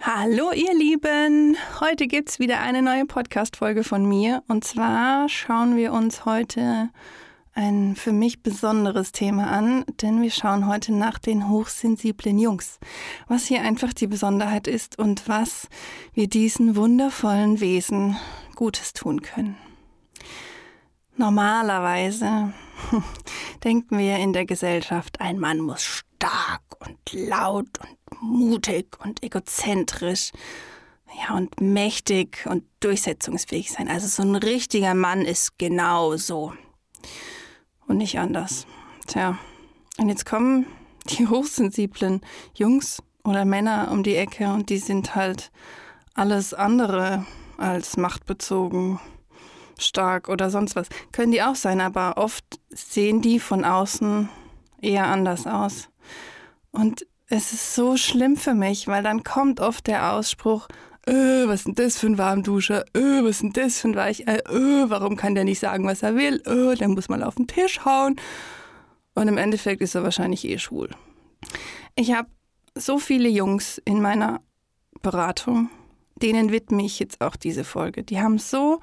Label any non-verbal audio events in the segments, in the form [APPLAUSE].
Hallo ihr Lieben, heute gibt es wieder eine neue Podcast-Folge von mir. Und zwar schauen wir uns heute ein für mich besonderes Thema an, denn wir schauen heute nach den hochsensiblen Jungs, was hier einfach die Besonderheit ist und was wir diesen wundervollen Wesen Gutes tun können. Normalerweise [LAUGHS] denken wir in der Gesellschaft, ein Mann muss stark und laut und mutig und egozentrisch ja, und mächtig und durchsetzungsfähig sein. Also so ein richtiger Mann ist genau so und nicht anders. Tja, und jetzt kommen die [LAUGHS] hochsensiblen Jungs oder Männer um die Ecke und die sind halt alles andere als machtbezogen, stark oder sonst was. Können die auch sein, aber oft sehen die von außen eher anders aus. Und es ist so schlimm für mich, weil dann kommt oft der Ausspruch, äh, was ist denn das für ein Warmduscher? Äh, was ist denn das für ein Weichei? Äh, warum kann der nicht sagen, was er will? Äh, der muss mal auf den Tisch hauen. Und im Endeffekt ist er wahrscheinlich eh schwul. Ich habe so viele Jungs in meiner Beratung, denen widme ich jetzt auch diese Folge. Die haben so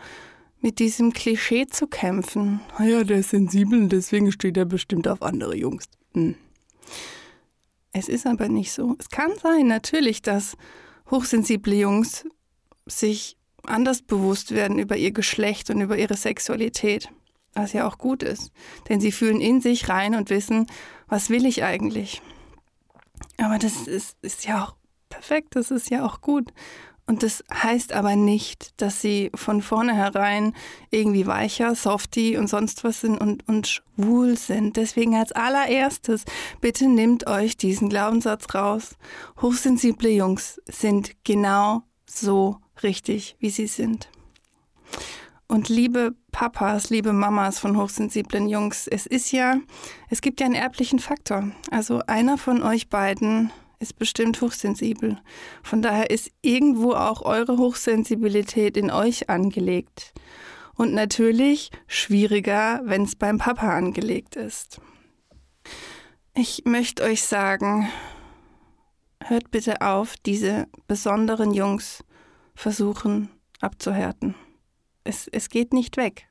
mit diesem Klischee zu kämpfen. Ah der ist sensibel, deswegen steht er bestimmt auf andere Jungs. Hm. Es ist aber nicht so. Es kann sein, natürlich, dass hochsensible Jungs sich anders bewusst werden über ihr Geschlecht und über ihre Sexualität, was ja auch gut ist, denn sie fühlen in sich rein und wissen, was will ich eigentlich. Aber das ist, ist ja auch perfekt, das ist ja auch gut. Und das heißt aber nicht, dass sie von vornherein irgendwie weicher, softy und sonst was sind und, und schwul sind. Deswegen als allererstes, bitte nehmt euch diesen Glaubenssatz raus. Hochsensible Jungs sind genau so richtig, wie sie sind. Und liebe Papas, liebe Mamas von hochsensiblen Jungs, es ist ja, es gibt ja einen erblichen Faktor. Also einer von euch beiden ist bestimmt hochsensibel. Von daher ist irgendwo auch eure Hochsensibilität in euch angelegt. Und natürlich schwieriger, wenn es beim Papa angelegt ist. Ich möchte euch sagen, hört bitte auf, diese besonderen Jungs versuchen abzuhärten. Es, es geht nicht weg.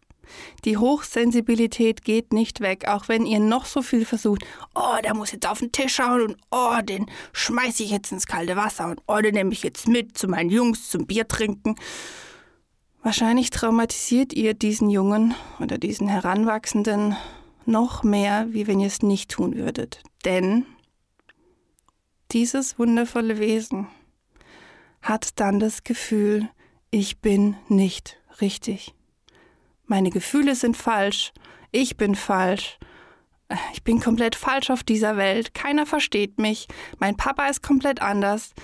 Die Hochsensibilität geht nicht weg, auch wenn ihr noch so viel versucht. Oh, der muss jetzt auf den Tisch schauen und oh, den schmeiße ich jetzt ins kalte Wasser und oh, den nehme ich jetzt mit zu meinen Jungs zum Bier trinken. Wahrscheinlich traumatisiert ihr diesen Jungen oder diesen Heranwachsenden noch mehr, wie wenn ihr es nicht tun würdet. Denn dieses wundervolle Wesen hat dann das Gefühl, ich bin nicht richtig. Meine Gefühle sind falsch. Ich bin falsch. Ich bin komplett falsch auf dieser Welt. Keiner versteht mich. Mein Papa ist komplett anders.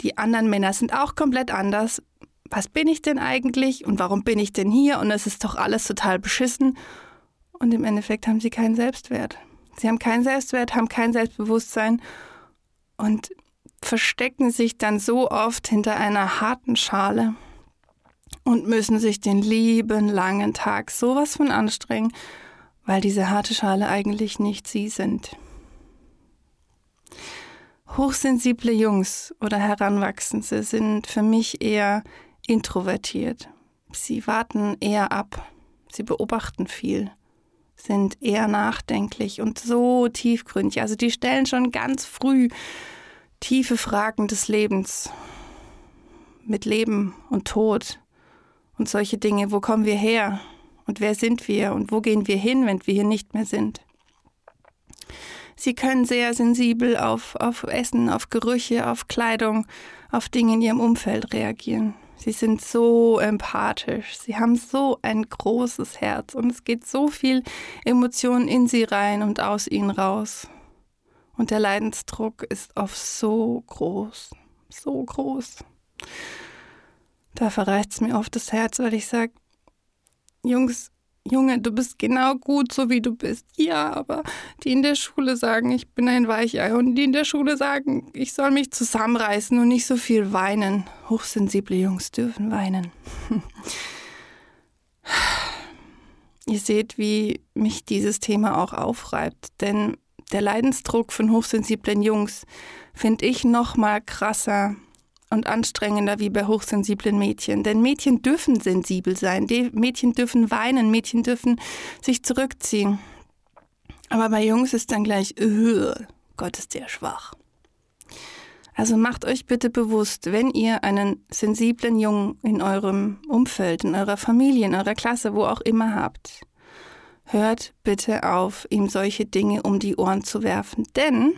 Die anderen Männer sind auch komplett anders. Was bin ich denn eigentlich und warum bin ich denn hier? Und es ist doch alles total beschissen. Und im Endeffekt haben sie keinen Selbstwert. Sie haben keinen Selbstwert, haben kein Selbstbewusstsein und verstecken sich dann so oft hinter einer harten Schale und müssen sich den lieben langen Tag sowas von anstrengen, weil diese harte Schale eigentlich nicht sie sind. Hochsensible Jungs oder Heranwachsende sind für mich eher introvertiert. Sie warten eher ab, sie beobachten viel, sind eher nachdenklich und so tiefgründig. Also die stellen schon ganz früh tiefe Fragen des Lebens mit Leben und Tod und solche Dinge. Wo kommen wir her? Und wer sind wir? Und wo gehen wir hin, wenn wir hier nicht mehr sind? Sie können sehr sensibel auf, auf Essen, auf Gerüche, auf Kleidung, auf Dinge in ihrem Umfeld reagieren. Sie sind so empathisch. Sie haben so ein großes Herz und es geht so viel Emotionen in sie rein und aus ihnen raus. Und der Leidensdruck ist oft so groß, so groß. Da verreicht es mir oft das Herz, weil ich sage, Jungs, Junge, du bist genau gut, so wie du bist. Ja, aber die in der Schule sagen, ich bin ein Weichei und die in der Schule sagen, ich soll mich zusammenreißen und nicht so viel weinen. Hochsensible Jungs dürfen weinen. [LAUGHS] Ihr seht, wie mich dieses Thema auch aufreibt, denn der Leidensdruck von hochsensiblen Jungs finde ich noch mal krasser und anstrengender wie bei hochsensiblen Mädchen. Denn Mädchen dürfen sensibel sein, Mädchen dürfen weinen, Mädchen dürfen sich zurückziehen. Aber bei Jungs ist dann gleich, Gott ist der schwach. Also macht euch bitte bewusst, wenn ihr einen sensiblen Jungen in eurem Umfeld, in eurer Familie, in eurer Klasse, wo auch immer habt, hört bitte auf, ihm solche Dinge um die Ohren zu werfen. Denn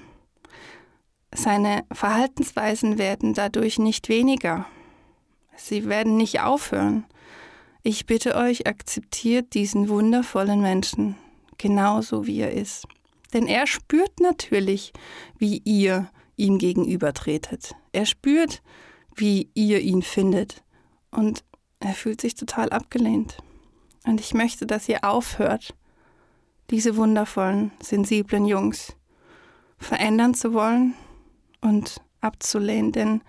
seine Verhaltensweisen werden dadurch nicht weniger. Sie werden nicht aufhören. Ich bitte euch, akzeptiert diesen wundervollen Menschen genauso wie er ist. Denn er spürt natürlich, wie ihr ihm gegenübertretet. Er spürt, wie ihr ihn findet. Und er fühlt sich total abgelehnt. Und ich möchte, dass ihr aufhört, diese wundervollen, sensiblen Jungs verändern zu wollen und abzulehnen, denn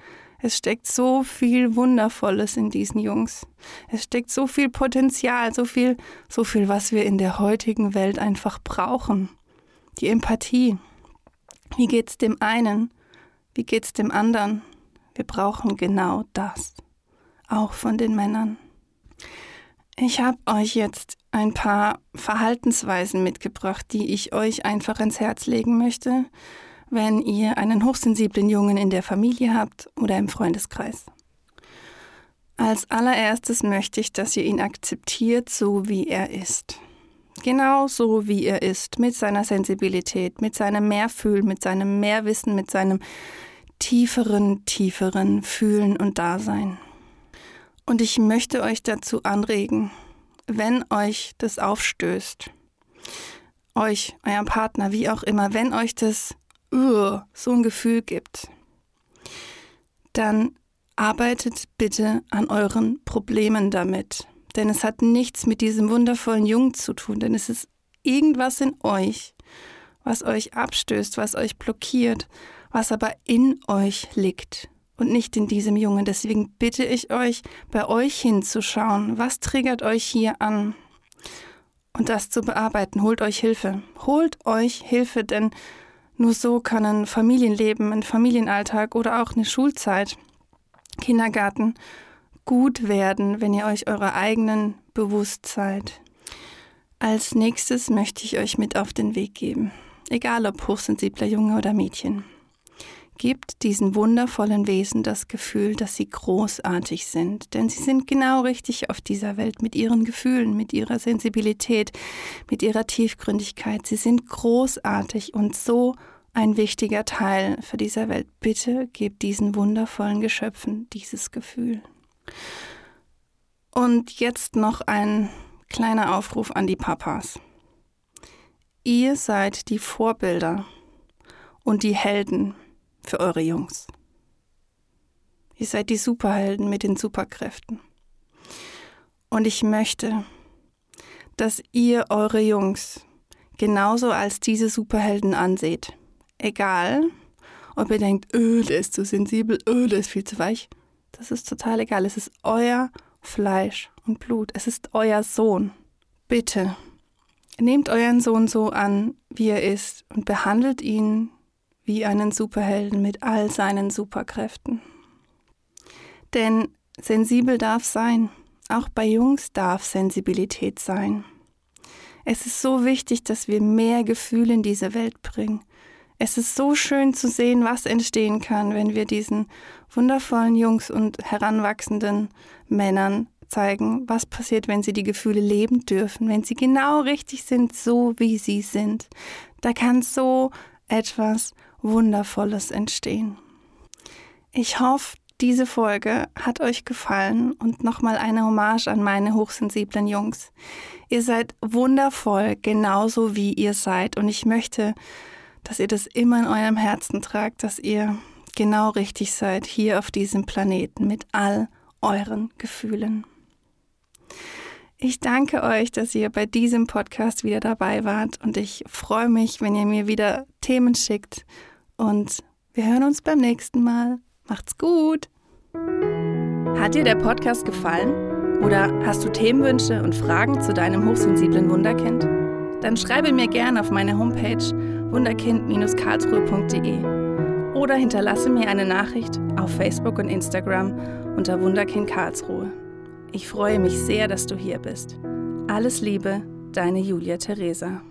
es steckt so viel Wundervolles in diesen Jungs. Es steckt so viel Potenzial, so viel, so viel, was wir in der heutigen Welt einfach brauchen. Die Empathie. Wie geht's dem einen? Wie geht's dem anderen? Wir brauchen genau das. Auch von den Männern. Ich habe euch jetzt ein paar Verhaltensweisen mitgebracht, die ich euch einfach ans Herz legen möchte, wenn ihr einen hochsensiblen Jungen in der Familie habt oder im Freundeskreis. Als allererstes möchte ich, dass ihr ihn akzeptiert, so wie er ist. Genau so wie er ist, mit seiner Sensibilität, mit seinem Mehrfühlen, mit seinem Mehrwissen, mit seinem tieferen, tieferen Fühlen und Dasein. Und ich möchte euch dazu anregen, wenn euch das aufstößt, euch, euer Partner, wie auch immer, wenn euch das so ein Gefühl gibt, dann arbeitet bitte an euren Problemen damit. Denn es hat nichts mit diesem wundervollen Jungen zu tun, denn es ist irgendwas in euch, was euch abstößt, was euch blockiert, was aber in euch liegt und nicht in diesem Jungen. Deswegen bitte ich euch, bei euch hinzuschauen, was triggert euch hier an und das zu bearbeiten. Holt euch Hilfe. Holt euch Hilfe, denn nur so kann ein Familienleben, ein Familienalltag oder auch eine Schulzeit, Kindergarten gut werden, wenn ihr euch eurer eigenen bewusst seid. Als nächstes möchte ich euch mit auf den Weg geben, egal ob hochsensibler Junge oder Mädchen. Gebt diesen wundervollen Wesen das Gefühl, dass sie großartig sind, denn sie sind genau richtig auf dieser Welt mit ihren Gefühlen, mit ihrer Sensibilität, mit ihrer Tiefgründigkeit. Sie sind großartig und so ein wichtiger Teil für diese Welt. Bitte gebt diesen wundervollen Geschöpfen dieses Gefühl. Und jetzt noch ein kleiner Aufruf an die Papas. Ihr seid die Vorbilder und die Helden für eure Jungs. Ihr seid die Superhelden mit den Superkräften. Und ich möchte, dass ihr eure Jungs genauso als diese Superhelden anseht egal, ob ihr denkt, öh, der ist zu sensibel, öh, der ist viel zu weich. Das ist total egal. Es ist euer Fleisch und Blut. Es ist euer Sohn. Bitte, nehmt euren Sohn so an, wie er ist und behandelt ihn wie einen Superhelden mit all seinen Superkräften. Denn sensibel darf sein. Auch bei Jungs darf Sensibilität sein. Es ist so wichtig, dass wir mehr Gefühle in diese Welt bringen. Es ist so schön zu sehen, was entstehen kann, wenn wir diesen wundervollen Jungs und heranwachsenden Männern zeigen, was passiert, wenn sie die Gefühle leben dürfen, wenn sie genau richtig sind, so wie sie sind. Da kann so etwas Wundervolles entstehen. Ich hoffe, diese Folge hat euch gefallen und nochmal eine Hommage an meine hochsensiblen Jungs. Ihr seid wundervoll, genauso wie ihr seid und ich möchte dass ihr das immer in eurem Herzen tragt, dass ihr genau richtig seid hier auf diesem Planeten mit all euren Gefühlen. Ich danke euch, dass ihr bei diesem Podcast wieder dabei wart und ich freue mich, wenn ihr mir wieder Themen schickt und wir hören uns beim nächsten Mal. Macht's gut! Hat dir der Podcast gefallen? Oder hast du Themenwünsche und Fragen zu deinem hochsensiblen Wunderkind? Dann schreibe mir gerne auf meine Homepage wunderkind-karlsruhe.de oder hinterlasse mir eine Nachricht auf Facebook und Instagram unter Wunderkind Karlsruhe. Ich freue mich sehr, dass du hier bist. Alles Liebe, deine Julia Theresa.